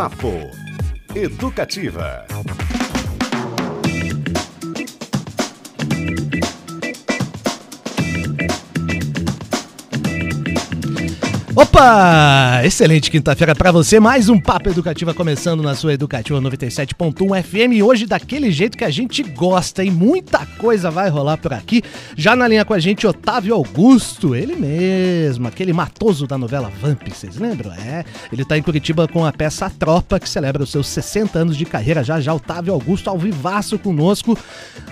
Papo Educativa. Opa! Excelente quinta-feira para você. Mais um Papo Educativa começando na sua Educativa 97.1 FM. Hoje, daquele jeito que a gente gosta, e muita coisa vai rolar por aqui. Já na linha com a gente, Otávio Augusto, ele mesmo, aquele matoso da novela Vamp, vocês lembram? É, ele tá em Curitiba com a peça A Tropa, que celebra os seus 60 anos de carreira. Já já, Otávio Augusto ao vivaço conosco.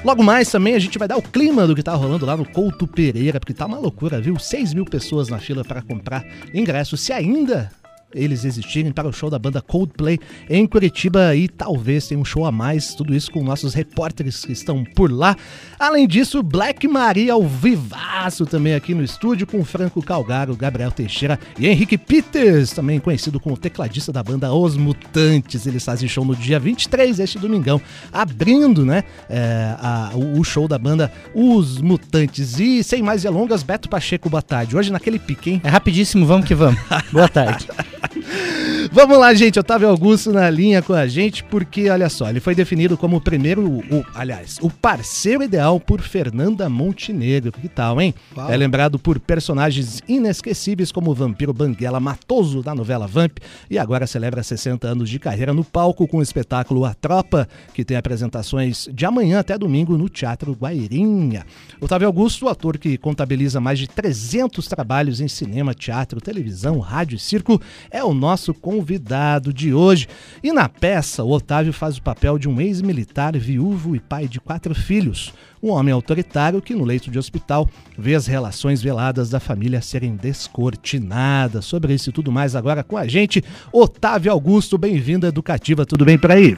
Logo mais também a gente vai dar o clima do que tá rolando lá no Couto Pereira, porque tá uma loucura, viu? 6 mil pessoas na fila para comprar ingressos, se ainda eles existirem para o show da banda Coldplay em Curitiba e talvez tenha um show a mais, tudo isso com nossos repórteres que estão por lá. Além disso, Black Maria ao vivaço também aqui no estúdio com Franco Calgaro, Gabriel Teixeira e Henrique Peters, também conhecido como tecladista da banda Os Mutantes. Eles fazem show no dia 23, este domingão, abrindo, né, é, a, o, o show da banda Os Mutantes. E sem mais delongas, Beto Pacheco, boa tarde. Hoje naquele pique, hein? É rapidíssimo, vamos que vamos. boa tarde. Vamos lá, gente. Otávio Augusto na linha com a gente, porque olha só, ele foi definido como o primeiro, o, aliás, o parceiro ideal por Fernanda Montenegro. Que tal, hein? Uau. É lembrado por personagens inesquecíveis como o vampiro Banguela Matoso da novela Vamp e agora celebra 60 anos de carreira no palco com o espetáculo A Tropa, que tem apresentações de amanhã até domingo no Teatro Guairinha. Otávio Augusto, ator que contabiliza mais de 300 trabalhos em cinema, teatro, televisão, rádio e circo, é o nosso convidado de hoje. E na peça, o Otávio faz o papel de um ex-militar viúvo e pai de quatro filhos. Um homem autoritário que, no leito de hospital, vê as relações veladas da família serem descortinadas. Sobre isso e tudo mais agora com a gente, Otávio Augusto. Bem-vindo à Educativa. Tudo bem por aí?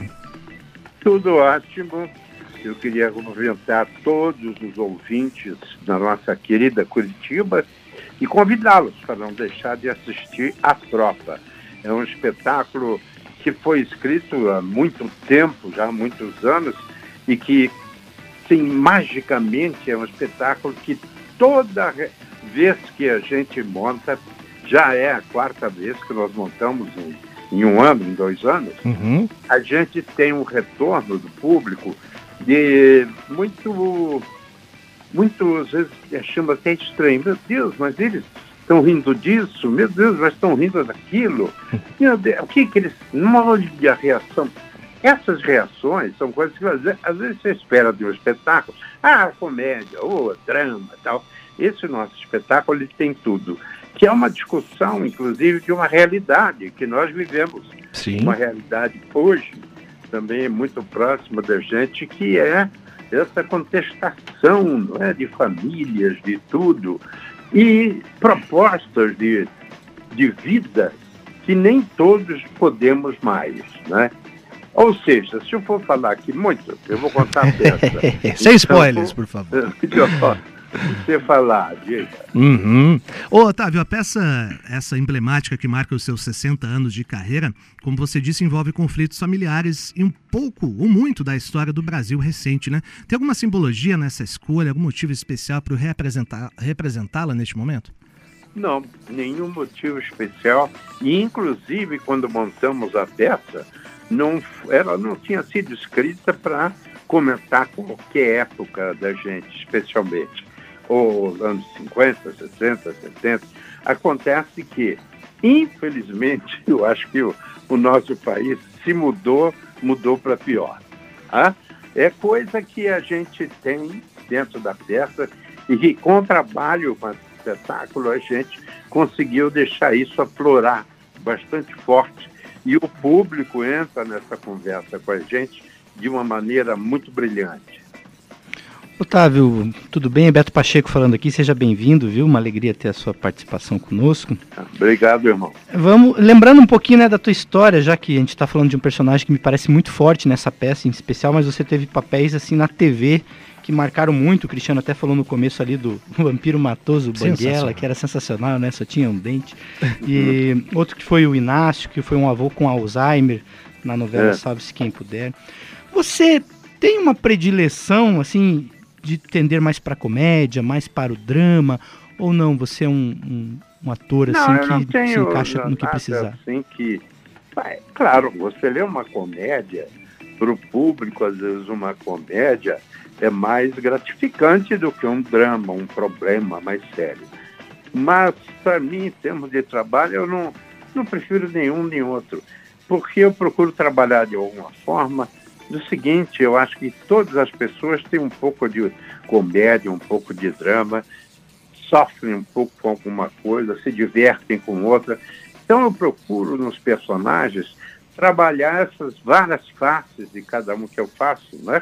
Tudo ótimo. Eu queria cumprimentar todos os ouvintes da nossa querida Curitiba e convidá-los para não deixar de assistir A Tropa. É um espetáculo que foi escrito há muito tempo, já há muitos anos, e que, sim, magicamente é um espetáculo que toda vez que a gente monta, já é a quarta vez que nós montamos em, em um ano, em dois anos, uhum. a gente tem um retorno do público de muito muitas vezes achamos até estranho. Meu Deus, mas eles estão rindo disso? Meu Deus, mas estão rindo daquilo? Deus, o que que eles... Não olha a reação. Essas reações são coisas que às vezes, você espera de um espetáculo. Ah, comédia, ou drama tal. Esse nosso espetáculo ele tem tudo. Que é uma discussão, inclusive, de uma realidade que nós vivemos. Sim. Uma realidade hoje também muito próxima da gente, que é essa contestação não é, de famílias, de tudo, e propostas de, de vida que nem todos podemos mais. Né? Ou seja, se eu for falar aqui muito, eu vou contar a peça. Sem spoilers, por favor. você falar, diga. Uhum. Ô, Otávio, a peça, essa emblemática que marca os seus 60 anos de carreira, como você disse, envolve conflitos familiares e um pouco, ou muito, da história do Brasil recente, né? Tem alguma simbologia nessa escolha, algum motivo especial para representá-la neste momento? Não, nenhum motivo especial. E, inclusive, quando montamos a peça, não, ela não tinha sido escrita para comentar qualquer época da gente, especialmente ou anos 50, 60, 70. Acontece que, infelizmente, eu acho que o, o nosso país se mudou, mudou para pior. Tá? É coisa que a gente tem dentro da peça e que, com o trabalho, com o espetáculo, a gente conseguiu deixar isso aflorar bastante forte. E o público entra nessa conversa com a gente de uma maneira muito brilhante. Otávio, tudo bem? Beto Pacheco falando aqui, seja bem-vindo, viu? Uma alegria ter a sua participação conosco. Obrigado, irmão. Vamos, lembrando um pouquinho né, da tua história, já que a gente está falando de um personagem que me parece muito forte nessa peça em especial, mas você teve papéis assim na TV que marcaram muito, o Cristiano até falou no começo ali do Vampiro Matoso Banguela, que era sensacional, né? Só tinha um dente. E outro que foi o Inácio, que foi um avô com Alzheimer na novela é. Salve-se Quem Puder. Você tem uma predileção, assim, de tender mais para comédia, mais para o drama, ou não? Você é um, um, um ator não, assim que se encaixa no que precisar? Assim que claro, você lê uma comédia, para o público, às vezes, uma comédia é mais gratificante do que um drama, um problema mais sério. Mas, para mim, em termos de trabalho, eu não, não prefiro nenhum nem outro, porque eu procuro trabalhar de alguma forma do seguinte: eu acho que todas as pessoas têm um pouco de comédia, um pouco de drama, sofrem um pouco com alguma coisa, se divertem com outra. Então, eu procuro nos personagens trabalhar essas várias faces de cada um que eu faço, né?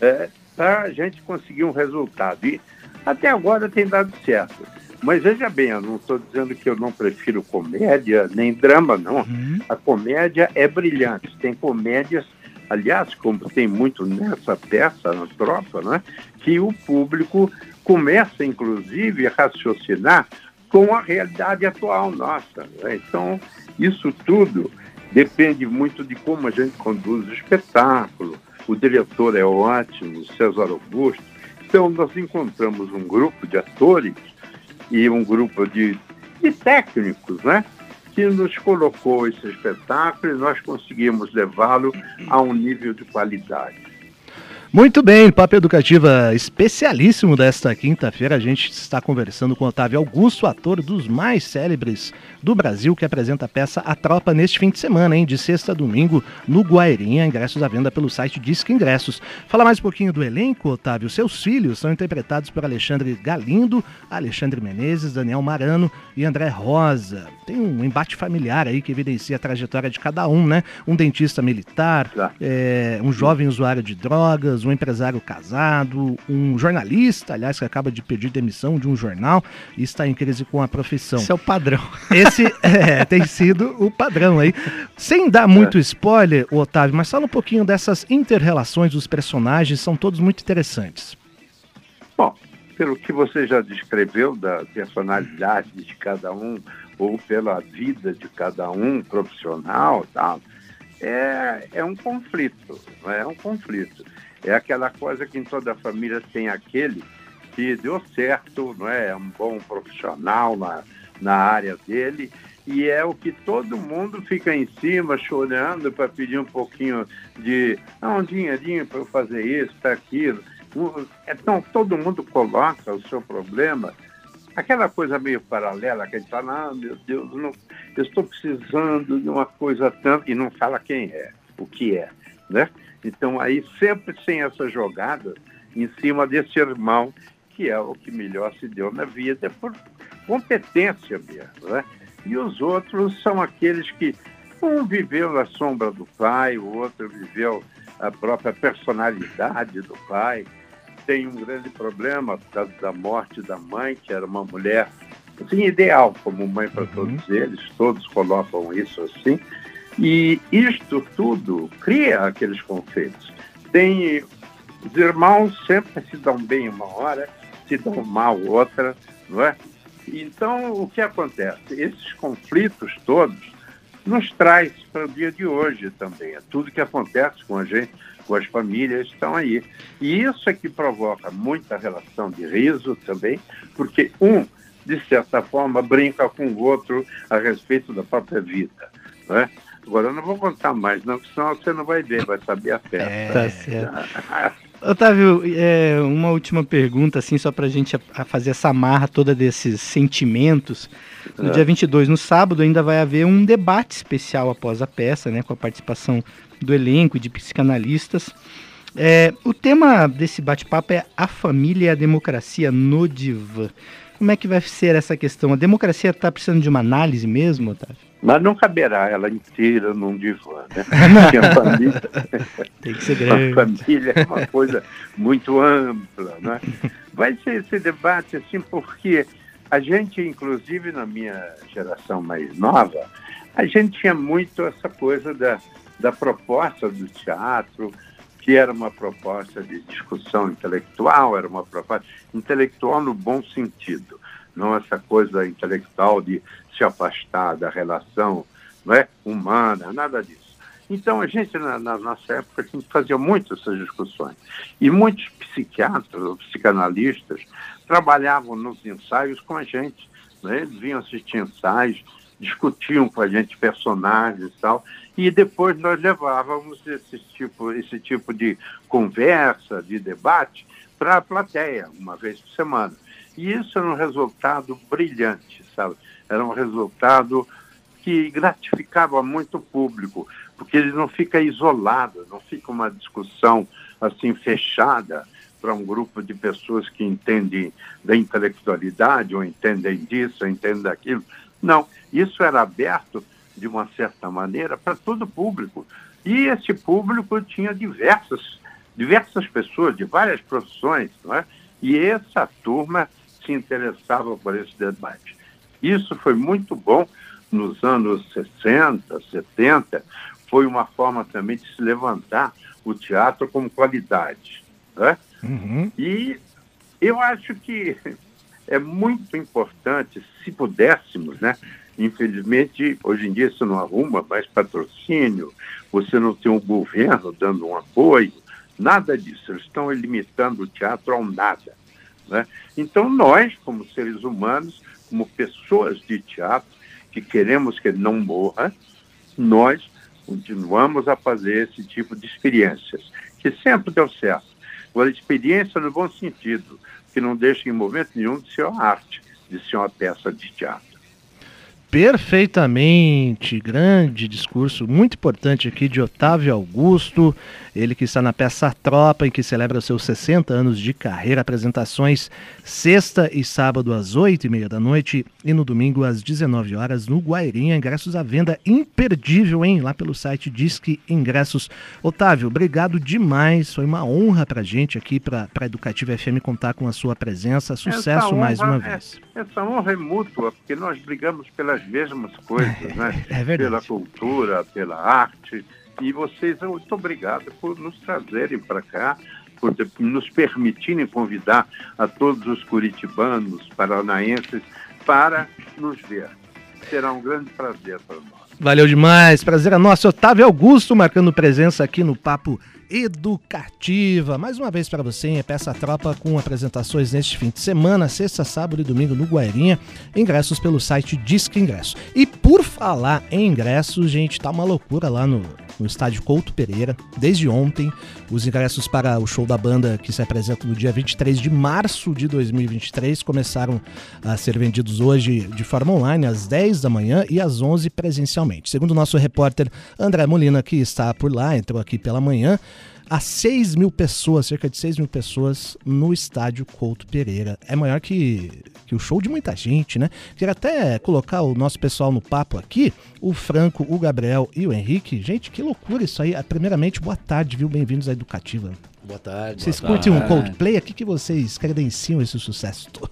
É, para a gente conseguir um resultado. E até agora tem dado certo. Mas veja bem, eu não estou dizendo que eu não prefiro comédia, nem drama, não. Uhum. A comédia é brilhante. Tem comédias, aliás, como tem muito nessa peça, na tropa, né? que o público começa, inclusive, a raciocinar com a realidade atual nossa. Né? Então, isso tudo depende muito de como a gente conduz o espetáculo. O diretor é ótimo, César Augusto. Então, nós encontramos um grupo de atores e um grupo de, de técnicos, né? Que nos colocou esse espetáculo e nós conseguimos levá-lo a um nível de qualidade. Muito bem, Papo Educativa especialíssimo desta quinta-feira. A gente está conversando com Otávio Augusto, ator dos mais célebres do Brasil, que apresenta a peça A Tropa neste fim de semana, hein? De sexta a domingo, no Guairinha. Ingressos à venda pelo site Disque Ingressos. Fala mais um pouquinho do elenco, Otávio. Seus filhos são interpretados por Alexandre Galindo, Alexandre Menezes, Daniel Marano e André Rosa. Tem um embate familiar aí que evidencia a trajetória de cada um, né? Um dentista militar, é, um jovem usuário de drogas um empresário casado, um jornalista, aliás, que acaba de pedir demissão de um jornal e está em crise com a profissão. Esse é o padrão. Esse é, tem sido o padrão aí. Sem dar muito é. spoiler, Otávio, mas fala um pouquinho dessas inter-relações dos personagens, são todos muito interessantes. Bom, pelo que você já descreveu da personalidade de cada um, ou pela vida de cada um profissional, tal, é, é um conflito, é um conflito. É aquela coisa que em toda família tem aquele que deu certo, não é? é um bom profissional na, na área dele, e é o que todo mundo fica em cima chorando para pedir um pouquinho de ah, um dinheirinho para eu fazer isso, para aquilo. Então todo mundo coloca o seu problema, aquela coisa meio paralela que a gente fala, ah, meu Deus, não, eu estou precisando de uma coisa tanto, e não fala quem é, o que é, né? Então, aí sempre sem essa jogada em cima desse irmão, que é o que melhor se deu na vida, por competência mesmo. Né? E os outros são aqueles que um viveu na sombra do pai, o outro viveu a própria personalidade do pai. Tem um grande problema por causa da morte da mãe, que era uma mulher assim, ideal como mãe para uhum. todos eles, todos colocam isso assim. E isto tudo cria aqueles conflitos. Tem os irmãos sempre se dão bem uma hora, se dão mal outra, não é? Então, o que acontece? Esses conflitos todos nos traz para o dia de hoje também. É tudo que acontece com a gente, com as famílias, estão aí. E isso é que provoca muita relação de riso também, porque um, de certa forma, brinca com o outro a respeito da própria vida. Não é? Agora eu não vou contar mais, não, senão você não vai ver, vai saber a festa. É, tá certo. Otávio, é, uma última pergunta, assim, só para a gente fazer essa marra toda desses sentimentos. No é. dia 22, no sábado, ainda vai haver um debate especial após a peça, né, com a participação do elenco e de psicanalistas. É, o tema desse bate-papo é a família e a democracia no divã. Como é que vai ser essa questão? A democracia está precisando de uma análise mesmo, Otávio? Mas não caberá ela inteira num divã, né? Porque a família, Tem que ser grande. A família é uma coisa muito ampla, né? Vai ser esse debate assim porque a gente, inclusive na minha geração mais nova, a gente tinha muito essa coisa da, da proposta do teatro, que era uma proposta de discussão intelectual, era uma proposta intelectual no bom sentido, não essa coisa intelectual de se afastar da relação não é, humana, nada disso. Então, a gente, na, na, nossa época, a gente fazia muito essas discussões. E muitos psiquiatras, psicanalistas, trabalhavam nos ensaios com a gente. Né? Eles vinham assistir ensaios, discutiam com a gente personagens e tal, e depois nós levávamos esse tipo, esse tipo de conversa, de debate, para a plateia, uma vez por semana. E isso era um resultado brilhante, sabe? Era um resultado que gratificava muito o público, porque ele não fica isolado, não fica uma discussão assim fechada para um grupo de pessoas que entendem da intelectualidade, ou entendem disso, ou entendem daquilo. Não, isso era aberto de uma certa maneira para todo o público. E esse público tinha diversas, diversas pessoas de várias profissões, não é? E essa turma se interessava por esse debate. Isso foi muito bom nos anos 60, 70, foi uma forma também de se levantar o teatro como qualidade. Né? Uhum. E eu acho que é muito importante, se pudéssemos, né? Infelizmente, hoje em dia isso não arruma mais patrocínio, você não tem um governo dando um apoio, nada disso. Eles estão limitando o teatro ao nada. Né? Então, nós, como seres humanos, como pessoas de teatro, que queremos que ele não morra, nós continuamos a fazer esse tipo de experiências, que sempre deu certo. Agora, experiência no bom sentido, que não deixa em momento nenhum de ser uma arte, de ser uma peça de teatro perfeitamente. Grande discurso, muito importante aqui de Otávio Augusto, ele que está na peça Tropa, em que celebra seus 60 anos de carreira. Apresentações sexta e sábado às 8 e meia da noite e no domingo às 19 horas no Guairinha. Ingressos à venda imperdível, hein? Lá pelo site Disque Ingressos. Otávio, obrigado demais. Foi uma honra pra gente aqui, pra, pra Educativa FM, contar com a sua presença. Sucesso honra, mais uma é, vez. Essa honra é mútua, porque nós brigamos pelas mesmas coisas, né? É verdade. Pela cultura, pela arte e vocês, muito obrigado por nos trazerem para cá, por nos permitirem convidar a todos os curitibanos, paranaenses, para nos ver. Será um grande prazer para nós. Valeu demais, prazer é nosso. Otávio Augusto marcando presença aqui no Papo educativa. Mais uma vez para você, em Peça Tropa, com apresentações neste fim de semana, sexta, sábado e domingo no Guairinha. Ingressos pelo site Disque Ingresso. E por falar em ingressos, gente, tá uma loucura lá no, no estádio Couto Pereira. Desde ontem, os ingressos para o show da banda que se apresenta no dia 23 de março de 2023 começaram a ser vendidos hoje de forma online, às 10 da manhã e às 11 presencialmente. Segundo o nosso repórter André Molina, que está por lá, entrou aqui pela manhã, a 6 mil pessoas, cerca de 6 mil pessoas no estádio Couto Pereira. É maior que, que o show de muita gente, né? Queria até colocar o nosso pessoal no papo aqui, o Franco, o Gabriel e o Henrique. Gente, que loucura isso aí. Primeiramente, boa tarde, viu? Bem-vindos à Educativa. Boa tarde. Vocês boa curtem tarde. um Coldplay? Que, que vocês credenciam esse sucesso todo?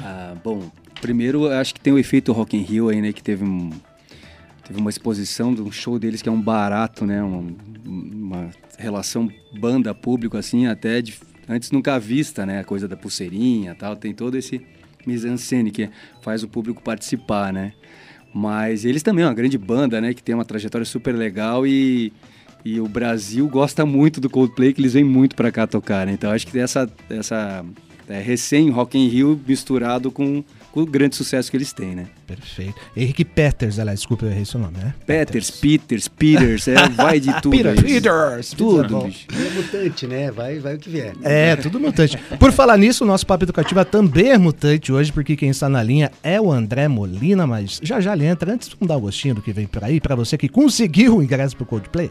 Ah, bom, primeiro acho que tem o efeito Rock in Rio aí, né? Que teve um teve uma exposição de um show deles que é um barato, né? Uma, uma relação banda-público, assim, até de, antes nunca vista, né? A coisa da pulseirinha tal, tem todo esse mise-en-scène que faz o público participar, né? Mas eles também é uma grande banda, né? Que tem uma trajetória super legal e, e o Brasil gosta muito do Coldplay, que eles vêm muito para cá tocar, né? Então acho que essa, essa é, recém Rock in Rio misturado com o grande sucesso que eles têm, né? Perfeito. Henrique Peters, aliás, desculpa, eu errei seu nome, né? Peters, Peters, Peters, é, vai de tudo. Peter, Peters, tudo, bicho. É mutante, né? Vai, vai o que vier. É, tudo mutante. Por falar nisso, o nosso Papo Educativa também é mutante hoje, porque quem está na linha é o André Molina, mas já já ele entra. Antes, vamos dar o um gostinho do que vem por aí, para você que conseguiu o ingresso pro Coldplay.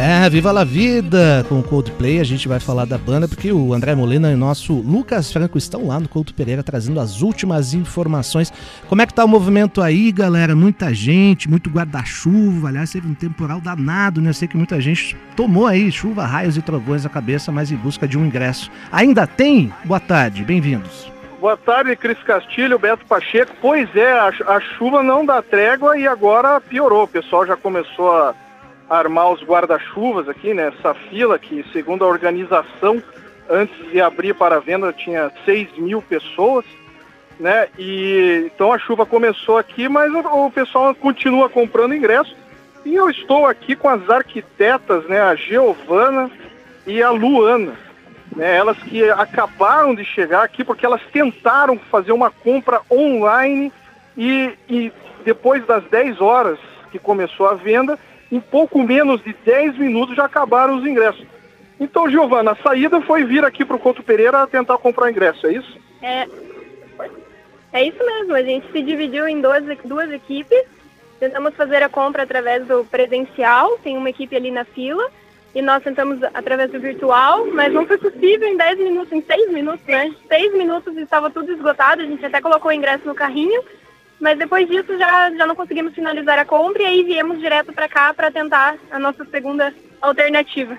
É, Viva la Vida com o Coldplay. A gente vai falar da banda porque o André Molina e o nosso Lucas Franco estão lá no Couto Pereira trazendo as últimas informações. Como é que tá o movimento aí, galera? Muita gente, muito guarda-chuva. Aliás, teve um temporal danado, né? Eu sei que muita gente tomou aí chuva, raios e trovões na cabeça, mas em busca de um ingresso. Ainda tem? Boa tarde, bem-vindos. Boa tarde, Cris Castilho, Beto Pacheco. Pois é, a, a chuva não dá trégua e agora piorou. O pessoal já começou a armar os guarda-chuvas aqui, né? Essa fila que, segundo a organização, antes de abrir para venda tinha 6 mil pessoas. né? E então a chuva começou aqui, mas o, o pessoal continua comprando ingresso. E eu estou aqui com as arquitetas, né? A Giovana e a Luana, né? Elas que acabaram de chegar aqui porque elas tentaram fazer uma compra online e, e depois das 10 horas que começou a venda, em pouco menos de 10 minutos já acabaram os ingressos. Então, Giovana, a saída foi vir aqui para o Couto Pereira tentar comprar ingresso, é isso? É, é isso mesmo, a gente se dividiu em duas, duas equipes. Tentamos fazer a compra através do presencial, tem uma equipe ali na fila, e nós tentamos através do virtual, mas não foi possível em 10 minutos, em 6 minutos, né? 6 minutos estava tudo esgotado, a gente até colocou o ingresso no carrinho, mas depois disso já, já não conseguimos finalizar a compra e aí viemos direto para cá para tentar a nossa segunda alternativa.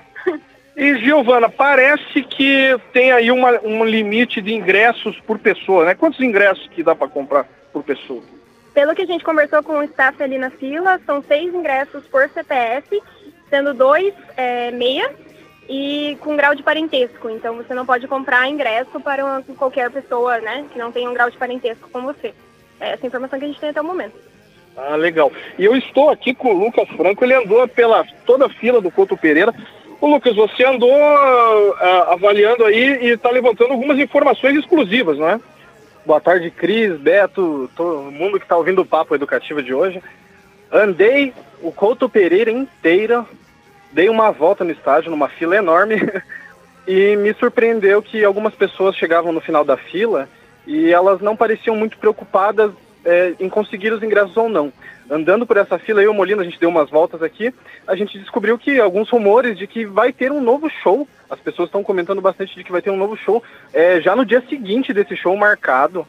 E Giovana, parece que tem aí uma, um limite de ingressos por pessoa, né? Quantos ingressos que dá para comprar por pessoa? Pelo que a gente conversou com o staff ali na fila, são seis ingressos por CPF, sendo dois é, meia e com grau de parentesco. Então você não pode comprar ingresso para uma, qualquer pessoa, né, que não tenha um grau de parentesco com você. É essa informação que a gente tem até o momento. Ah, legal. E eu estou aqui com o Lucas Franco, ele andou pela toda a fila do Couto Pereira Ô Lucas, você andou uh, avaliando aí e está levantando algumas informações exclusivas, não é? Boa tarde, Cris, Beto, todo mundo que está ouvindo o papo educativo de hoje. Andei o Couto Pereira inteira, dei uma volta no estádio, numa fila enorme, e me surpreendeu que algumas pessoas chegavam no final da fila e elas não pareciam muito preocupadas é, em conseguir os ingressos ou não andando por essa fila, eu e o Molina, a gente deu umas voltas aqui, a gente descobriu que alguns rumores de que vai ter um novo show. As pessoas estão comentando bastante de que vai ter um novo show é, já no dia seguinte desse show marcado.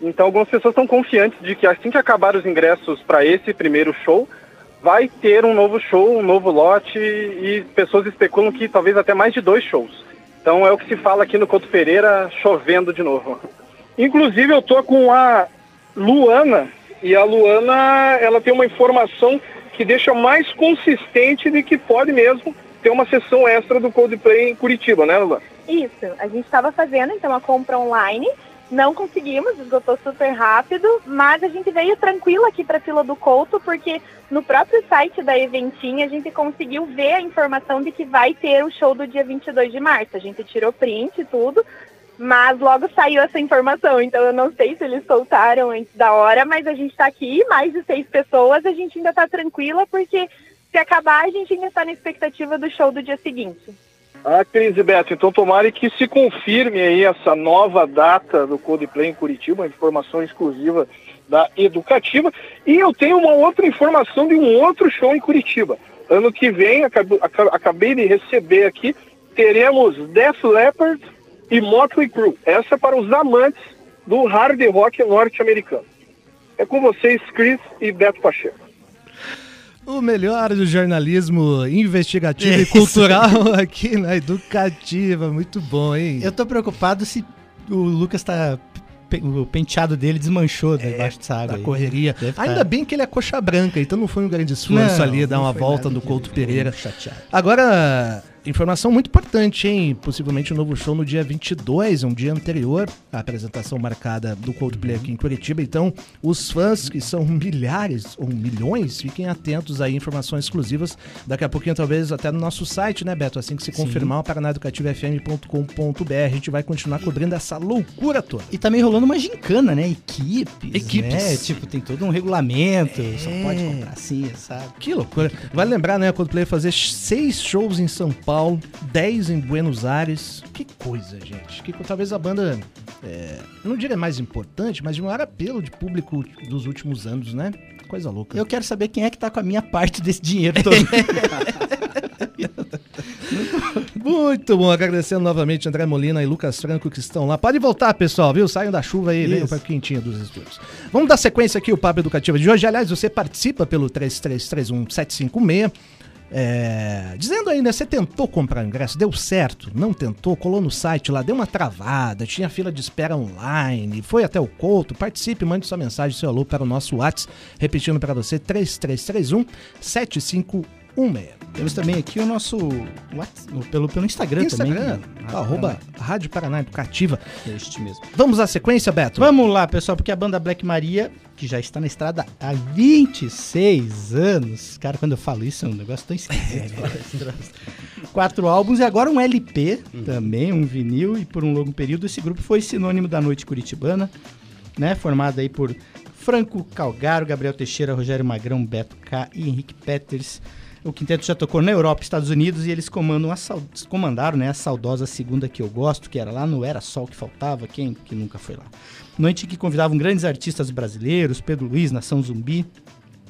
Então, algumas pessoas estão confiantes de que assim que acabar os ingressos para esse primeiro show, vai ter um novo show, um novo lote e pessoas especulam que talvez até mais de dois shows. Então, é o que se fala aqui no Couto Pereira, chovendo de novo. Inclusive, eu tô com a Luana, e a Luana, ela tem uma informação que deixa mais consistente de que pode mesmo ter uma sessão extra do Coldplay em Curitiba, né, Luana? Isso, a gente estava fazendo então a compra online, não conseguimos, esgotou super rápido, mas a gente veio tranquilo aqui para a fila do Couto, porque no próprio site da Eventinha a gente conseguiu ver a informação de que vai ter o show do dia 22 de março. A gente tirou print e tudo, mas logo saiu essa informação, então eu não sei se eles soltaram antes da hora, mas a gente está aqui, mais de seis pessoas, a gente ainda está tranquila, porque se acabar, a gente ainda está na expectativa do show do dia seguinte. Cris e Beto, então tomara que se confirme aí essa nova data do Codeplay em Curitiba, informação exclusiva da Educativa. E eu tenho uma outra informação de um outro show em Curitiba. Ano que vem, acabei de receber aqui, teremos Def Leppard e Motley Crue. Essa é para os amantes do hard rock norte-americano. É com vocês, Chris e Beto Pacheco. O melhor do jornalismo investigativo e cultural aqui na Educativa. Muito bom, hein? Eu tô preocupado se o Lucas tá o penteado dele desmanchou é, debaixo dessa água. Da correria. Ainda tá... bem que ele é coxa branca, então não foi um grande esforço não, ali dar uma volta no Couto Pereira. Chateado. Agora, Informação muito importante, hein? Possivelmente um novo show no dia 22, um dia anterior à apresentação marcada do Coldplay aqui em Curitiba. Então, os fãs, que são milhares ou milhões, fiquem atentos aí, informações exclusivas. Daqui a pouquinho, talvez até no nosso site, né, Beto? Assim que se confirmar, paranaeducativofm.com.br, a gente vai continuar cobrindo essa loucura toda. E também rolando uma gincana, né? Equipes. Equipes. Né? Tipo, tem todo um regulamento, é... só pode comprar assim, sabe? Que loucura. Vale lembrar, né, Coldplay fazer seis shows em São Paulo Paulo, 10 em Buenos Aires. Que coisa, gente. Que talvez a banda, é, não diria mais importante, mas de maior apelo de público dos últimos anos, né? Coisa louca. Eu quero saber quem é que tá com a minha parte desse dinheiro todo. Muito bom, agradecendo novamente André Molina e Lucas Franco que estão lá. Pode voltar, pessoal, viu? Saiam da chuva aí, venham para quentinha dos estúdios. Vamos dar sequência aqui o Papo Educativo de hoje. Aliás, você participa pelo 3331 756 é, dizendo aí, né? Você tentou comprar ingresso, deu certo, não tentou, colou no site lá, deu uma travada, tinha fila de espera online, foi até o Couto, participe, mande sua mensagem, seu alô para o nosso WhatsApp, repetindo para você, 3331 75 16. Temos também aqui o nosso o- pelo, pelo Instagram, Instagram, também. arroba Rádio Paraná Educativa. Este mesmo. Vamos à sequência, Beto? Vamos lá, pessoal, porque a banda Black Maria, que já está na estrada há 26 anos. Cara, quando eu falo isso, é um negócio tão esquisito. troço. Quatro álbuns e agora um LP também, um vinil, e por um longo período esse grupo foi sinônimo da noite curitibana, né? Formado aí por Franco Calgaro, Gabriel Teixeira, Rogério Magrão, Beto K e Henrique Peters. O quinteto já tocou na Europa, Estados Unidos e eles comandam a comandaram né, a saudosa segunda que eu gosto, que era lá no Era Sol que faltava, quem que nunca foi lá. Noite que convidavam grandes artistas brasileiros, Pedro Luiz, Nação Zumbi,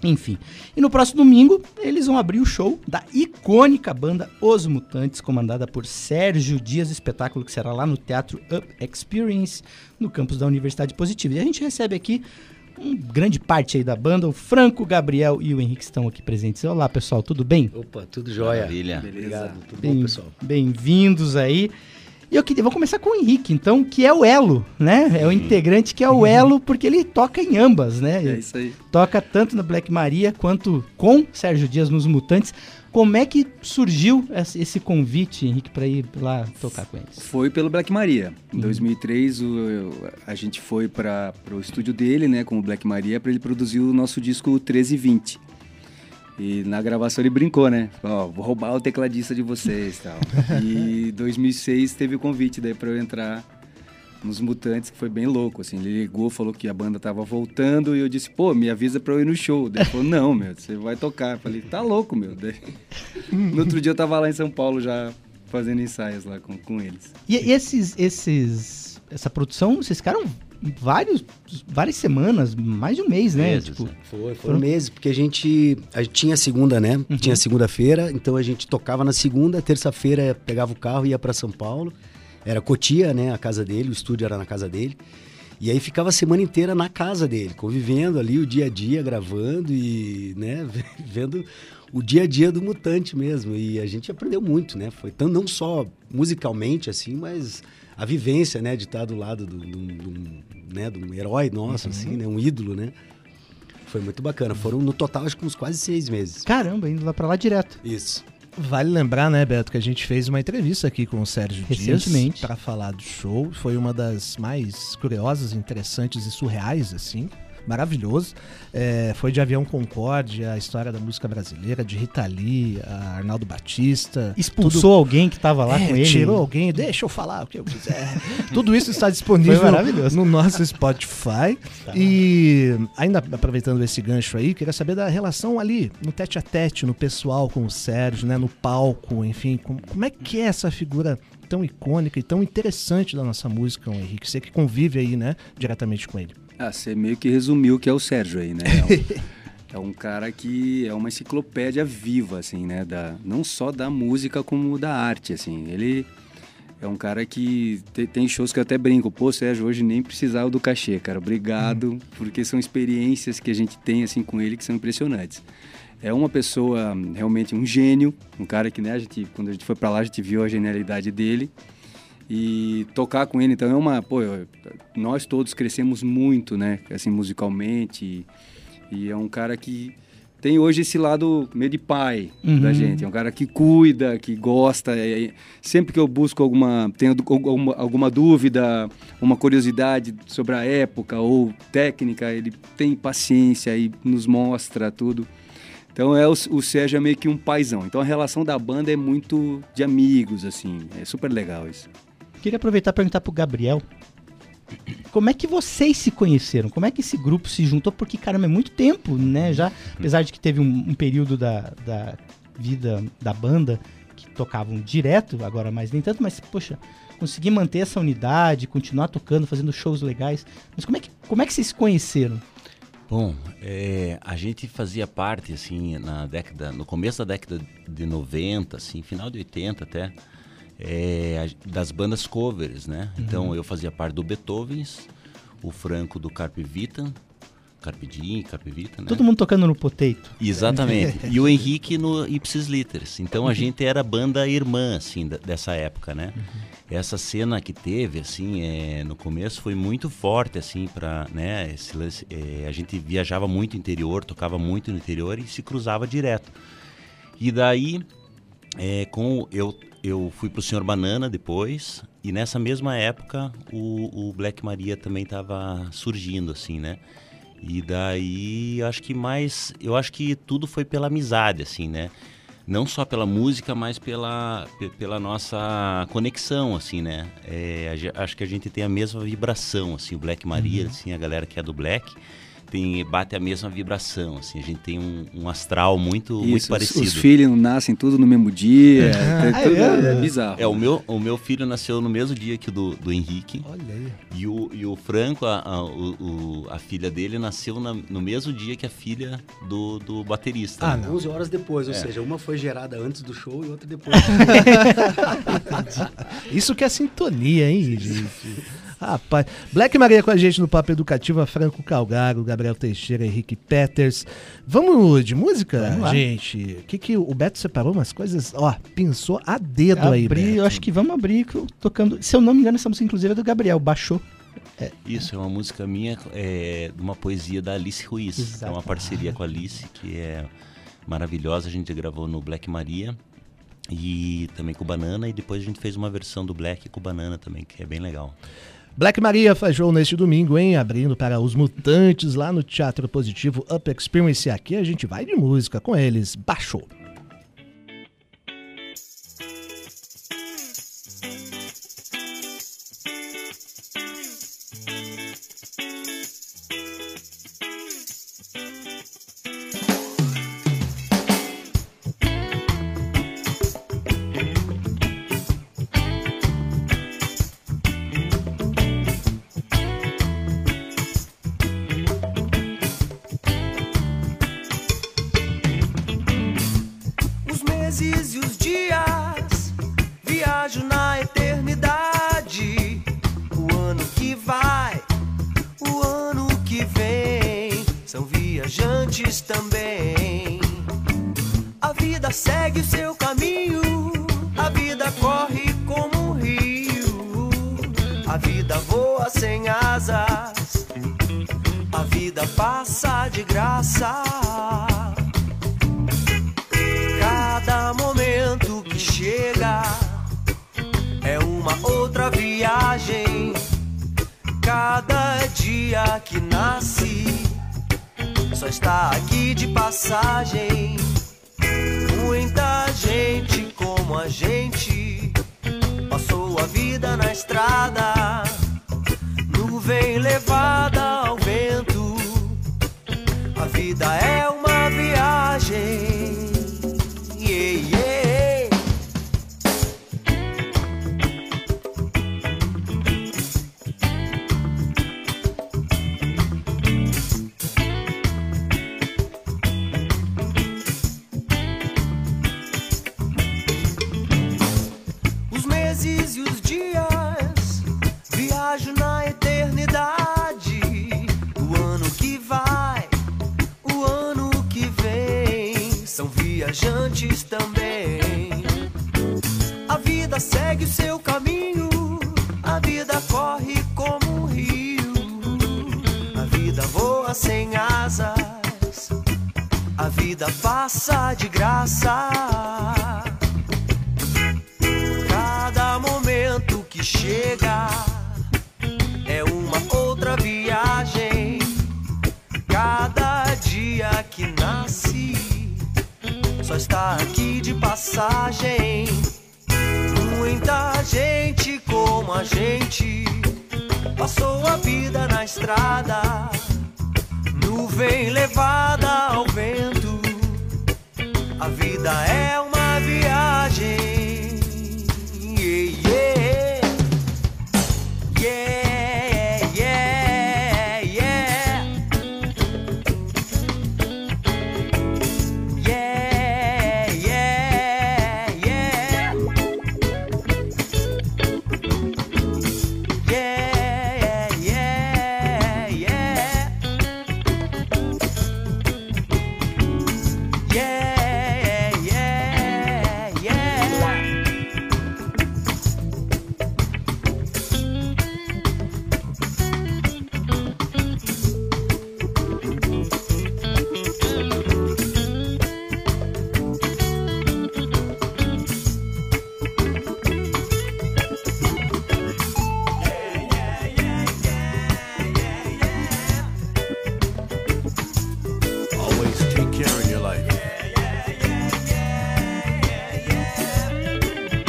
enfim. E no próximo domingo, eles vão abrir o show da icônica banda Os Mutantes, comandada por Sérgio Dias, espetáculo que será lá no Teatro Up Experience, no campus da Universidade Positiva. E a gente recebe aqui um grande parte aí da banda, o Franco, o Gabriel e o Henrique estão aqui presentes. Olá, pessoal, tudo bem? Opa, tudo jóia. Maravilha. Obrigado, tudo Bem- bom, pessoal? Bem-vindos aí. E eu queria, vou começar com o Henrique, então, que é o Elo, né? É o integrante que é o Elo, porque ele toca em ambas, né? É isso aí. toca tanto na Black Maria quanto com Sérgio Dias nos Mutantes. Como é que surgiu esse convite, Henrique, para ir lá tocar com eles? Foi pelo Black Maria. Em 2003, o- a gente foi para o estúdio dele, né, com o Black Maria, para ele produzir o nosso disco 1320. E na gravação ele brincou, né? Ó, vou roubar o tecladista de vocês e tal. e em 2006 teve o convite daí para eu entrar nos Mutantes, que foi bem louco, assim. Ele ligou, falou que a banda tava voltando e eu disse, pô, me avisa pra eu ir no show. Daí ele falou, não, meu, você vai tocar. Eu falei, tá louco, meu. Daí... No outro dia eu tava lá em São Paulo já fazendo ensaios lá com, com eles. E, e esses, esses, essa produção, vocês ficaram vários, várias semanas, mais de um mês, né? Meses, tipo, né? Foi, Foram- foram meses, porque a gente, a gente tinha segunda, né? Tinha segunda-feira, então a gente tocava na segunda, terça-feira pegava o carro e ia para São Paulo. Era Cotia, né? A casa dele, o estúdio era na casa dele. E aí ficava a semana inteira na casa dele, convivendo ali o dia a dia, gravando e, né, vendo o dia a dia do mutante mesmo. E a gente aprendeu muito, né? Foi tão, não só musicalmente, assim, mas a vivência, né, de estar do lado do, do, do- né, de um herói nosso, assim, né? Um ídolo, né? Foi muito bacana. Foram, no total, acho que uns quase seis meses. caramba, indo lá pra lá direto. Isso. Vale lembrar, né, Beto, que a gente fez uma entrevista aqui com o Sérgio Recentemente. Dias para falar do show. Foi uma das mais curiosas, interessantes e surreais, assim. Maravilhoso. É, foi de Avião Concorde, a história da música brasileira, de Rita Lee, Arnaldo Batista. Expulsou alguém que tava lá É, com ele. Tirou alguém, deixa eu falar o que eu quiser. Tudo isso está disponível no nosso Spotify. E ainda aproveitando esse gancho aí, queria saber da relação ali, no tete a tete, no pessoal com o Sérgio, né, no palco, enfim, como, como é que é essa figura tão icônica e tão interessante da nossa música, o Henrique? Você que convive aí, né, diretamente com ele. Ah, você meio que resumiu o que é o Sérgio aí, né? É um, é um cara que é uma enciclopédia viva, assim, né? Da, não só da música, como da arte, assim. Ele é um cara que te- tem shows que eu até brinco. Pô, Sérgio, hoje nem precisava do cachê, cara. Obrigado, porque são experiências que a gente tem, assim, com ele que são impressionantes. É uma pessoa, realmente, um gênio. Um cara que, né, a gente, quando a gente foi pra lá, a gente viu a genialidade dele e tocar com ele então é uma pô nós todos crescemos muito né assim musicalmente e, e é um cara que tem hoje esse lado meio de pai Uhum. da gente é um cara que cuida que gosta é- é- sempre que eu busco alguma tenho alguma, alguma dúvida uma curiosidade sobre a época ou técnica ele tem paciência e nos mostra tudo então é o, o Sérgio é meio que um paizão. Então a relação da banda é muito de amigos, assim. É super legal isso. Queria aproveitar e perguntar pro Gabriel. Como é que vocês se conheceram? Como é que esse grupo se juntou? Porque, caramba, é muito tempo, né? Já, apesar de que teve um, um período da, da vida da banda que tocavam direto, agora mais nem tanto, mas, poxa, conseguir manter essa unidade, continuar tocando, fazendo shows legais. Mas como é que, como é que vocês se conheceram? Bom, é, a gente fazia parte, assim, na década, no começo da década de 90, assim, final de 80 até, é, das bandas covers, né? Então eu fazia parte do Beethovens, o Franco do Carpe Vita, Carpe Diem, Carpe Vita, né? Todo mundo tocando no potato. Exatamente. E o Henrique no Ipsis Litters. Então a gente era banda irmã, assim, da- dessa época, né? Essa cena que teve, assim, é, no começo foi muito forte, assim, pra, né? esse lance- é, a gente viajava muito interior, tocava muito no interior e se cruzava direto. E daí, é, com eu, eu fui pro Senhor Banana depois, e nessa mesma época o, o Black Maria também estava surgindo, assim, né? E daí, acho que mais, eu acho que tudo foi pela amizade, assim, né? Não só pela música, mas pela, pe- pela nossa conexão, assim, né? É, acho que a gente tem a mesma vibração, assim, o Black Maria, Uhum. assim, a galera que é do Black tem bate a mesma vibração, assim, a gente tem um, um astral muito, muito Isso, os- parecido. Os, filhos nascem tudo no mesmo dia. Ah, é, tudo- é? é bizarro. É, o meu, o meu filho nasceu no mesmo dia que o do, do Henrique. Olha aí. E o, e o Franco, a, a, o- a filha dele, nasceu na- no mesmo dia que a filha do, do baterista. Ah, né? não. 11 horas depois, ou É. seja, uma foi gerada antes do show e outra depois. Isso que é sintonia, hein, gente? Rapaz, Black Maria com a gente no Papo Educativa, Franco Calgaro, Gabriel Teixeira, Henrique Peters. Vamos de música, Vamos lá. gente? O que, que o Beto separou umas coisas? Ó, pensou a dedo aí, Abrir, Beto. eu acho que vamos abrir que eu tocando. Se eu não me engano, essa música inclusive é do Gabriel, baixou. Isso é uma música minha, é, de uma poesia da Alice Ruiz. É uma Exato. parceria com a Alice, que é maravilhosa. A gente gravou no Black Maria e também com o Banana. E depois a gente fez uma versão do Black com o Banana também, que é bem legal. Black Maria faz show neste domingo, hein? Abrindo para os mutantes lá no Teatro Positivo Up Experience. Aqui a gente vai de música com eles. Baixou. A vida voa sem asas. A vida passa de graça. Cada momento que chega é uma outra viagem. Cada dia que nasce só está aqui de passagem. Muita gente como a gente passou a vida na estrada, nuvem levada ao vento. A vida é também. A vida segue o seu caminho, a vida corre como um rio. A vida voa sem asas, a vida passa de graça. Só está aqui de passagem. Muita gente como a gente passou a vida na estrada, nuvem levada ao vento. A vida é uma viagem.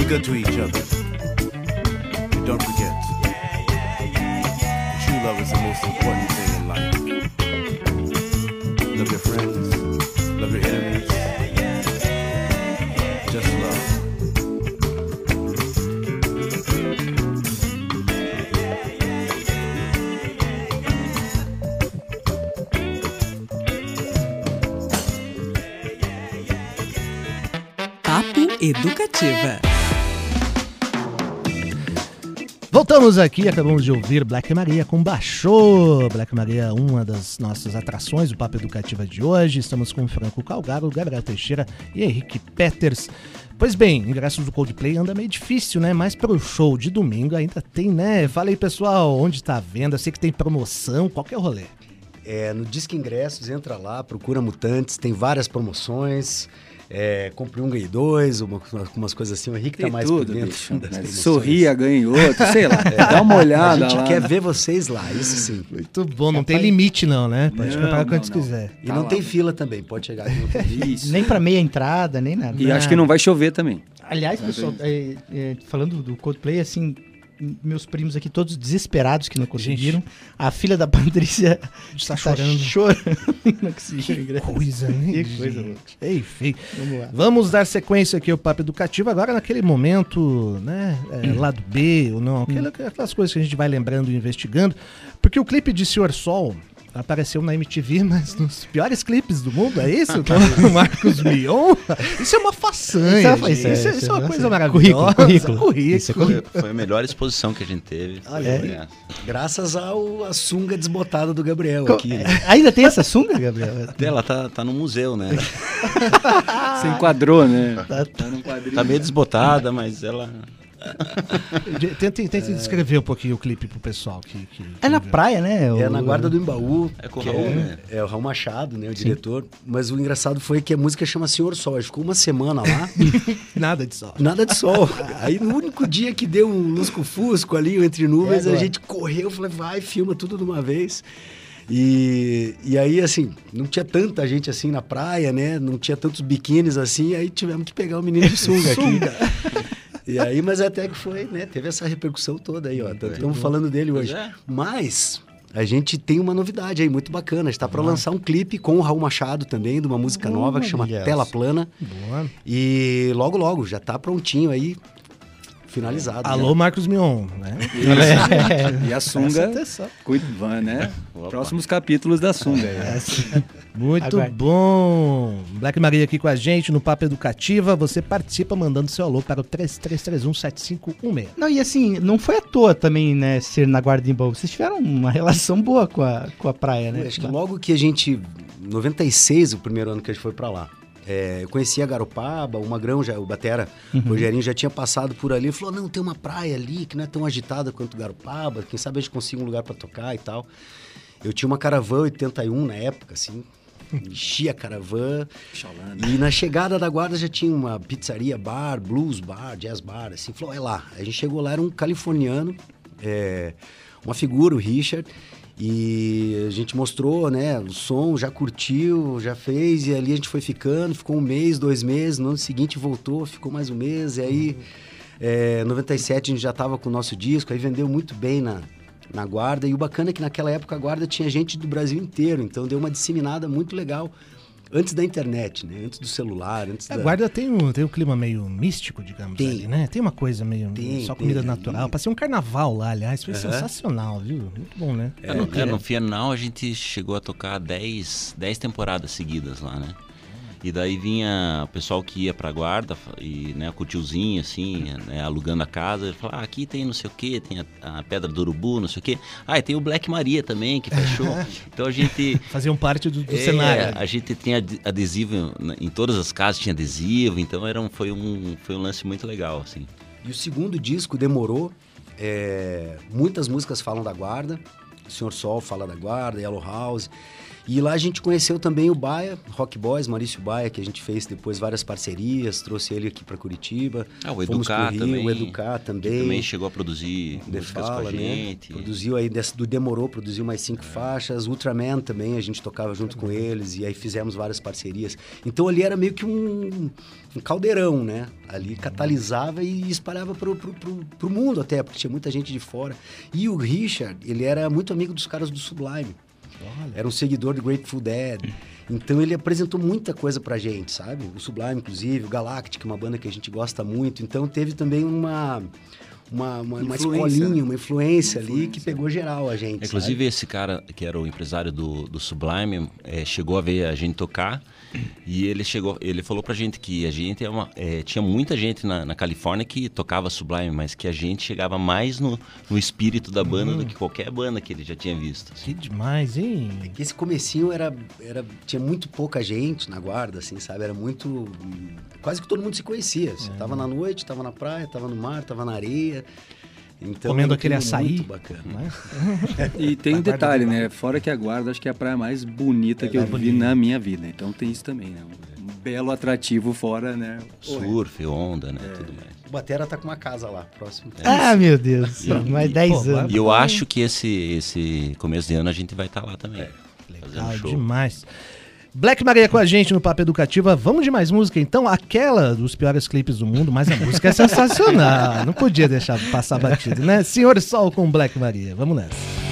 Good to each other. Don't forget, true love is the most important thing in life. Love your friends, love your enemies. Just love. Educativa. Voltamos aqui, acabamos de ouvir Black Maria com Baixou. Black Maria, uma das nossas atrações do Papo Educativa de hoje. Estamos com Franco Calgaro, Gabriel Teixeira e Henrique Peters. Pois bem, ingressos do Coldplay anda meio difícil, né? Mas para o show de domingo ainda tem, né? Fala aí, pessoal, onde tá a venda? Sei que tem promoção, qual que é o rolê? É, no Disque Ingressos, entra lá, procura Mutantes, tem várias promoções. É, compre um, ganhe dois, uma- umas coisas assim. O Henrique Tem tá mais tudo, por dentro bicho. Né? Sorria, ganhe outro, sei lá. Dá uma olhada A gente lá. quer ver vocês lá, isso sim. Muito bom, não tem limite não, né? Pode Não, comprar não, quantos não. quiser. E não tem fila também, pode chegar aqui. Não. Isso. Nem pra meia entrada, nem nada. E acho que não vai chover também. Aliás, pessoal, é, é, falando do Coldplay, assim, meus primos aqui todos desesperados que não conseguiram. A filha da Patrícia Está tá chorando. chorando e não conseguiu ingresso. Coisa, né? Que coisa louca. Ei, feio. Vamos lá. Vamos dar sequência aqui ao Papo Educativo, agora naquele momento, né, é, Hum. lado B ou não, aquela- aquelas coisas que a gente vai lembrando e investigando, porque o clipe de Senhor Sol apareceu na MTV, mas nos piores clipes do mundo, é isso? Então, o Marcos Mion, isso é uma façanha, Isso é- gente. isso é- isso, é, isso é uma é- coisa currículo, maravilhosa. currículo. currículo. Isso é Foi, foi a melhor exposição que a gente teve. Olha. Graças ao a sunga desbotada do Gabriel Co- aqui. né? Ainda tem essa sunga, Gabriel? Ela tá, tá no museu, né? Você enquadrou, né? Tá- Tá num quadrinho. Tá meio desbotada, mas ela. Tente, tente descrever um pouquinho o clipe pro pessoal. Que, que- É na praia, né? É O- na guarda do Embaú. É com o que Raul, é, né? é o Raul Machado, né? O diretor. Mas o engraçado foi que a música chama Senhor Sol. A gente ficou uma semana lá, Nada de sol. nada de sol. Aí no único dia que deu um lusco-fusco ali, entre nuvens, É a gente correu, falei, vai, filma tudo de uma vez. E, e aí, assim, não tinha tanta gente assim na praia, né? Não tinha tantos biquínis assim, aí tivemos que pegar o menino de sunga aqui. E aí, mas até que foi, né? Teve essa repercussão toda aí, ó. Tanto estamos falando dele hoje. é. Mas a gente tem uma novidade aí, muito bacana. A gente tá para lançar um clipe com o Raul Machado também, de uma música nova que chama Tela. Plana. Boa. E logo, logo, já tá prontinho aí, finalizado. Alô, Marcos Mion, né? E a sunga, vai, né? Próximos capítulos da sunga. aí. Muito Aguarde. bom. Black Maria aqui com a gente no Papo Educativa. Você participa mandando seu alô para o 33317516. Não, e assim, não foi à toa também, né, ser na Guarda de Embaú. Vocês tiveram uma relação boa com a, com a praia, né? Acho que logo que a gente. 96, o primeiro ano que a gente foi pra lá. É, eu conhecia Garopaba, o Magrão, já, o Batera, o Rogerinho já tinha passado por ali. Falou: não, tem uma praia ali que não é tão agitada quanto Garopaba. Quem sabe a gente consiga um lugar pra tocar e tal. Eu tinha uma Caravan 81 na época, assim. Enchia a Caravan. E na chegada da guarda já tinha uma pizzaria, bar, blues bar, jazz bar, assim. Falou, é lá. A gente chegou lá, era um californiano, é, uma figura, o Richard. E a gente mostrou, né, o som, já curtiu, já fez, e ali a gente foi ficando, ficou um mês, dois meses, no ano seguinte voltou, ficou mais um mês, e aí, é, 97 a gente já tava com o nosso disco, aí vendeu muito bem na, na Guarda, e o bacana é que naquela época a Guarda tinha gente do Brasil inteiro, então deu uma disseminada muito legal, antes da internet, né, antes do celular, antes A da... guarda tem um, tem um clima meio místico, digamos, Tem. ali, né? Tem uma coisa meio Tem, só tem, comida tem. natural. Passei um carnaval lá, aliás, foi Aham. sensacional, viu? Muito bom, né? É, no, é, no final a gente chegou a tocar 10, 10 temporadas seguidas lá, né? E daí vinha o pessoal que ia pra guarda e, né, com o tiozinho, assim, né, alugando a casa. Ele falava, ah, aqui tem não sei o que, tem a, a Pedra do Urubu, não sei o que. Ah, e tem o Black Maria também, que fechou. então a gente... Faziam parte do, do É, cenário. A gente tinha ade- adesivo, em todas as casas tinha adesivo, então era um, foi, um, foi um lance muito legal, assim. E o segundo disco demorou. é, muitas músicas falam da guarda. O Senhor Sol fala da guarda, Yellow House. E lá a gente conheceu também o Baia, Rock Boys, Maurício Baia, que a gente fez depois várias parcerias, trouxe ele aqui para Curitiba. Ah, o Fomos Educar pro Rio, também. O Educar também. também chegou a produzir The músicas Fala, com a né? gente. Produziu aí, do Demorou, produziu mais cinco faixas. Ultraman também, a gente tocava junto com eles e aí fizemos várias parcerias. Então ali era meio que um, um caldeirão, né? Ali catalisava e espalhava pro, pro, pro, pro mundo até, porque tinha muita gente de fora. E o Richard, ele era muito amigo dos caras do Sublime. Era um seguidor do Grateful Dead. Então ele apresentou muita coisa pra gente, sabe? O Sublime, inclusive, o Galactic, uma banda que a gente gosta muito. Então teve também uma uma, uma, uma Influência, escolinha, né? uma influência, ali que pegou geral a gente. Inclusive, esse cara, que era o empresário do, do Sublime, eh, chegou a ver a gente tocar e ele chegou, ele falou pra gente que a gente é uma, eh, tinha muita gente na, na Califórnia que tocava Sublime, mas que a gente chegava mais no, no espírito da banda Hum. do que qualquer banda que ele já tinha visto. assim. Que demais, hein? sabe? Que esse comecinho era, era tinha muito pouca gente na guarda, assim, sabe? Era muito quase que todo mundo se conhecia. Você tava na noite, tava na praia, tava no mar, tava na areia. Então, Comendo um aquele açaí. Muito bacana. né? E tem um detalhe, né? Fora que a guarda, acho que é a praia mais bonita que eu vi na minha vida. Então tem isso também, né? Um belo atrativo fora, né? Surf, onda, né? Tudo mais. O Batera tá com uma casa lá, próximo. Ah, meu Deus. do céu, Mais 10 Pô, anos. E eu acho que esse, esse começo de ano a gente vai estar lá também. fazendo Legal show. demais. Black Maria com a gente no Papo Educativa. Vamos de mais música, então? Aquela dos piores clipes do mundo, mas a música é sensacional. Não podia deixar passar batido, né? Senhor Sol com Black Maria. Vamos nessa.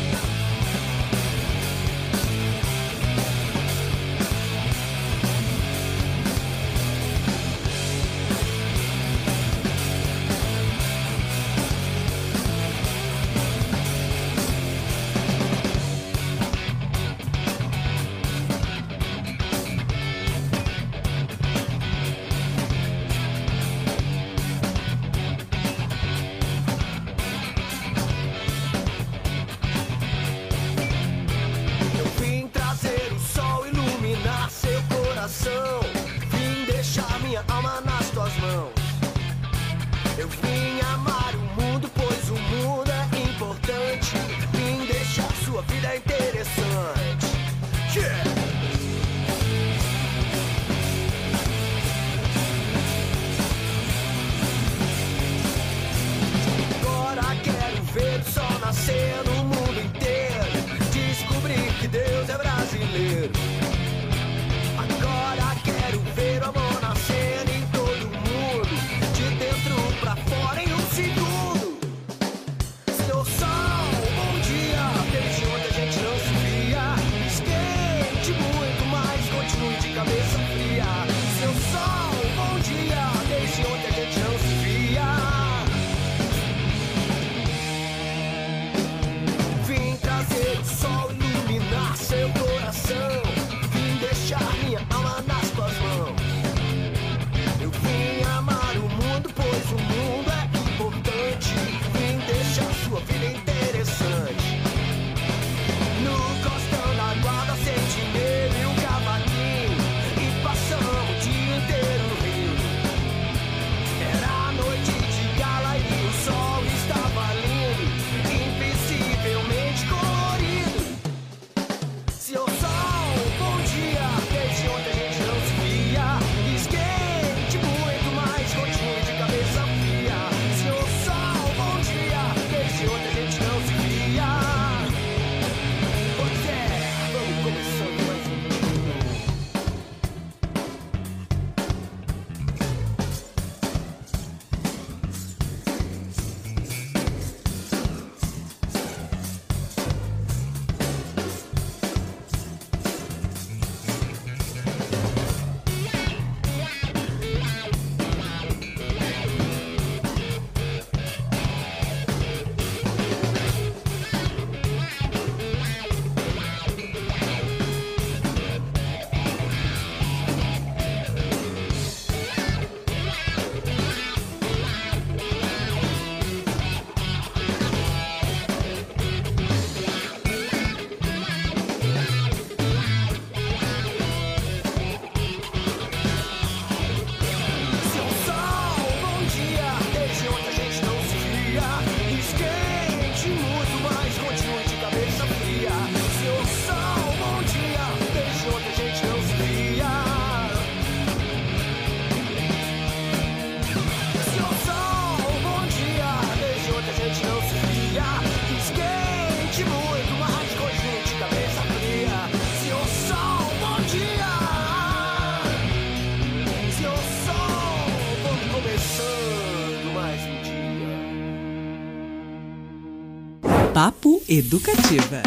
Papo Educativa.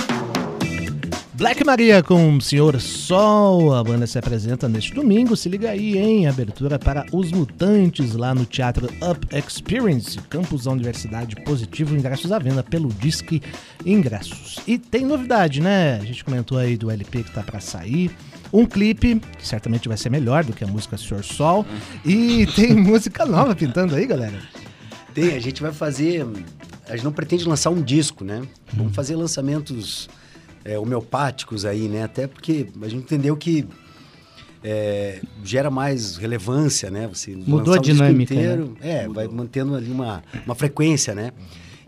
Black Maria com Senhor Sol. A banda se apresenta neste domingo. Se liga aí, hein? Abertura para Os Mutantes lá no Teatro Up Experience, campus da Universidade Positivo. Ingressos à venda pelo Disque Ingressos. E tem novidade, né? A gente comentou aí do LP que tá para sair. Um clipe, que certamente vai ser melhor do que a música Senhor Sol. E tem música nova pintando aí, galera. Tem, a gente vai fazer. A gente não pretende lançar um disco, né? Vamos fazer lançamentos é, homeopáticos aí, né? Até porque a gente entendeu que é, gera mais relevância, né? Você Mudou a dinâmica, né? inteiro, É, vai mantendo ali uma, uma frequência, né?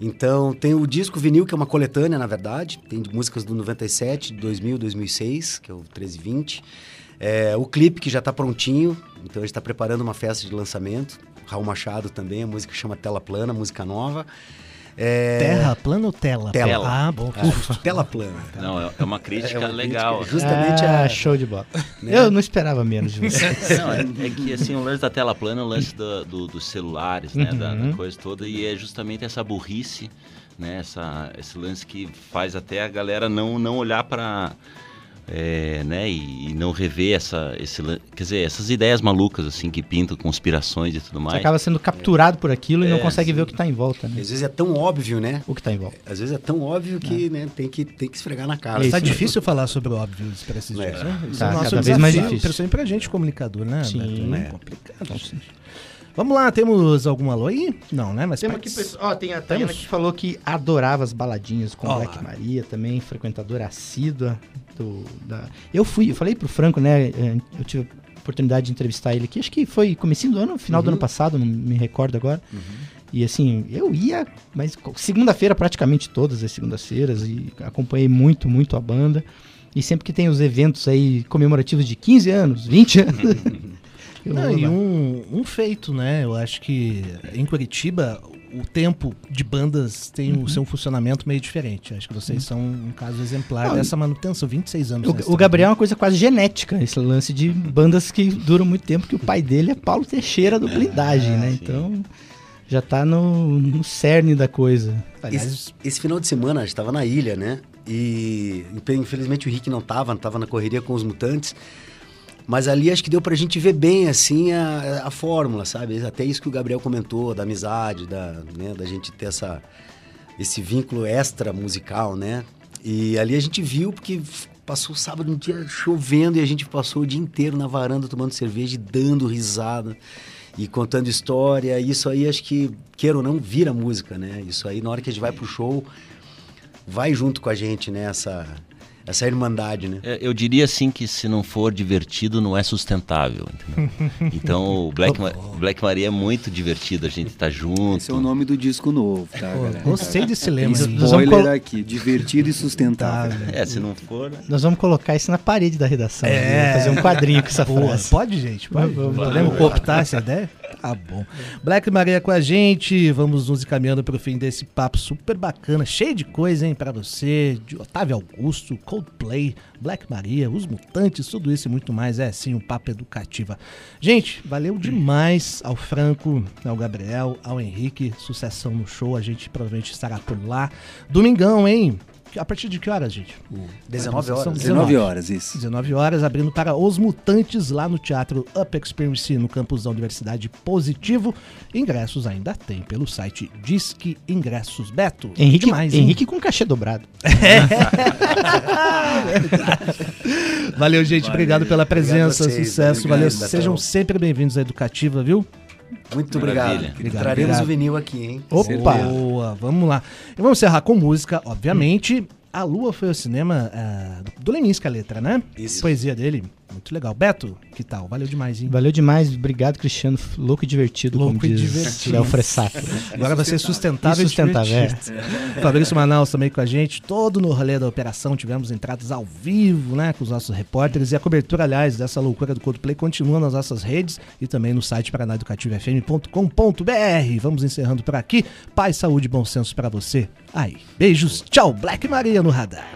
Então, tem o disco vinil, que é uma coletânea, na verdade. Tem músicas do 97, 2000, 2006, que é o 1320. É, o clipe, que já está prontinho. Então, a gente está preparando uma festa de lançamento. Raul Machado também, a música chama Tela Plana, música nova. É... Terra plana ou tela? Tela. Ah, bom. Ufa. Tela plana. Não, é- é uma crítica É uma legal. crítica, justamente ah, a- show de bola. né? Eu não esperava menos de você. Não, é, é que assim, o lance da tela plana é o lance do- do- dos celulares, né? Da, da Uhum. coisa toda, e é justamente essa burrice, né? Essa, esse lance que faz até a galera não, não olhar para. Né? E, e não rever essa, esse, quer dizer, essas ideias malucas assim que pintam conspirações e tudo Você mais. acaba sendo capturado por aquilo e não É, consegue ver o que está em volta, né? Às vezes é tão óbvio, né? O que está em volta. Às vezes é tão óbvio que né, tem, que, tem que esfregar na cara. Tá difícil falar sobre o óbvio para esses É. dias, né? Tá, é o nosso cada vez mais difícil. Principalmente pra gente, comunicador, né? Sim. Beto? É É. complicado. Vamos lá, temos algum alô aí? Não, né? Mas Temos pode- aqui, pessoal, ó, tem a Tayana que falou que adorava as baladinhas com Ó Black. Maria também, frequentadora assídua do, da... Eu fui, eu falei pro Franco, né, eh, eu tive a oportunidade de entrevistar ele aqui, acho que foi comecinho do ano, final do Uhum. ano passado, não me recordo agora. E assim, eu ia, mas segunda-feira praticamente todas as segundas-feiras e acompanhei muito, muito a banda. E sempre que tem os eventos aí comemorativos de 15 anos, 20 anos, Não, e um, um feito, né? Eu acho que em Curitiba o tempo de bandas tem Uhum. o seu funcionamento meio diferente. Acho que vocês são um caso exemplar Não, dessa manutenção. 26 anos. O, o Gabriel é uma coisa quase genética, esse lance de bandas que duram muito tempo, que o pai dele é Paulo Teixeira do Blindagem, né? Então já tá no, no cerne da coisa. Esse, esse final de semana a gente tava na ilha, né? E infelizmente o Rick não tava, não tava na correria com os mutantes. Mas ali acho que deu pra gente ver bem, assim, a, a fórmula, sabe? Até isso que o Gabriel comentou, da amizade, da, né, da gente ter essa, esse vínculo extra musical, né? E ali a gente viu, porque passou o sábado um dia chovendo e a gente passou o dia inteiro na varanda tomando cerveja e dando risada e contando história. Isso aí acho que, queira ou não, vira música, né? Isso aí, na hora que a gente vai pro show, vai junto com a gente, né? Essa, essa irmandade, né? É, Eu diria assim que se não for divertido, não é sustentável. entendeu? Então o Black, Ma- Black Maria é muito divertido, a gente tá junto. Esse é o nome do disco novo, tá, galera? gostei desse lema Spoiler aqui, divertido e sustentável. É, se não for. Nós vamos colocar isso na parede da redação. É. né? Fazer um quadrinho com essa Boa. frase. Pode, gente? Pode. Vamos, vamos. Podemos cooptar essa ideia? Tá bom. Black Maria com a gente. Vamos nos encaminhando para o fim desse papo super bacana, cheio de coisa, hein, para você. De Otávio Augusto, Coldplay, Black Maria, Os Mutantes, tudo isso e muito mais. É sim um papo educativa. Gente, valeu demais ao Franco, ao Gabriel, ao Henrique. Sucessão no show. A gente provavelmente estará por lá. Domingão, hein? A partir de que horas, gente? 19 horas. São 19 horas, isso. 19 horas, abrindo para Os Mutantes lá no Teatro Up Experience, no campus da Universidade Positivo. Ingressos ainda tem pelo site Disque Ingressos. Beto, Henrique, demais, hein? Henrique com cachê dobrado. Valeu, gente. Obrigado pela presença. vocês, sucesso. obrigado, Valeu. Sejam sempre bem-vindos à Educativa, viu? Muito Maravilha. obrigado. Obrigado, Traremos obrigado. o vinil aqui, hein? Opa! Boa, vamos lá. E vamos encerrar com música, obviamente. A Lua foi ao cinema ah, do Leminski, a letra, né? Isso. Poesia dele. Muito legal. Beto, que tal? Valeu demais, hein? Valeu demais. Obrigado, Cristiano. Louco e divertido, Louco como e diz divertido. Léo Fressato. Agora vai ser sustentável E sustentável, e divertido. Fabrício Manaus também com a gente, todo no rolê da operação, tivemos entradas ao vivo, né, com os nossos repórteres, e a cobertura, aliás, dessa loucura do Coldplay continua nas nossas redes e também no site paranaeducativofm.com.br. Vamos encerrando por aqui. Paz, saúde e bom senso pra você. Aí, beijos, tchau, Black Maria no radar.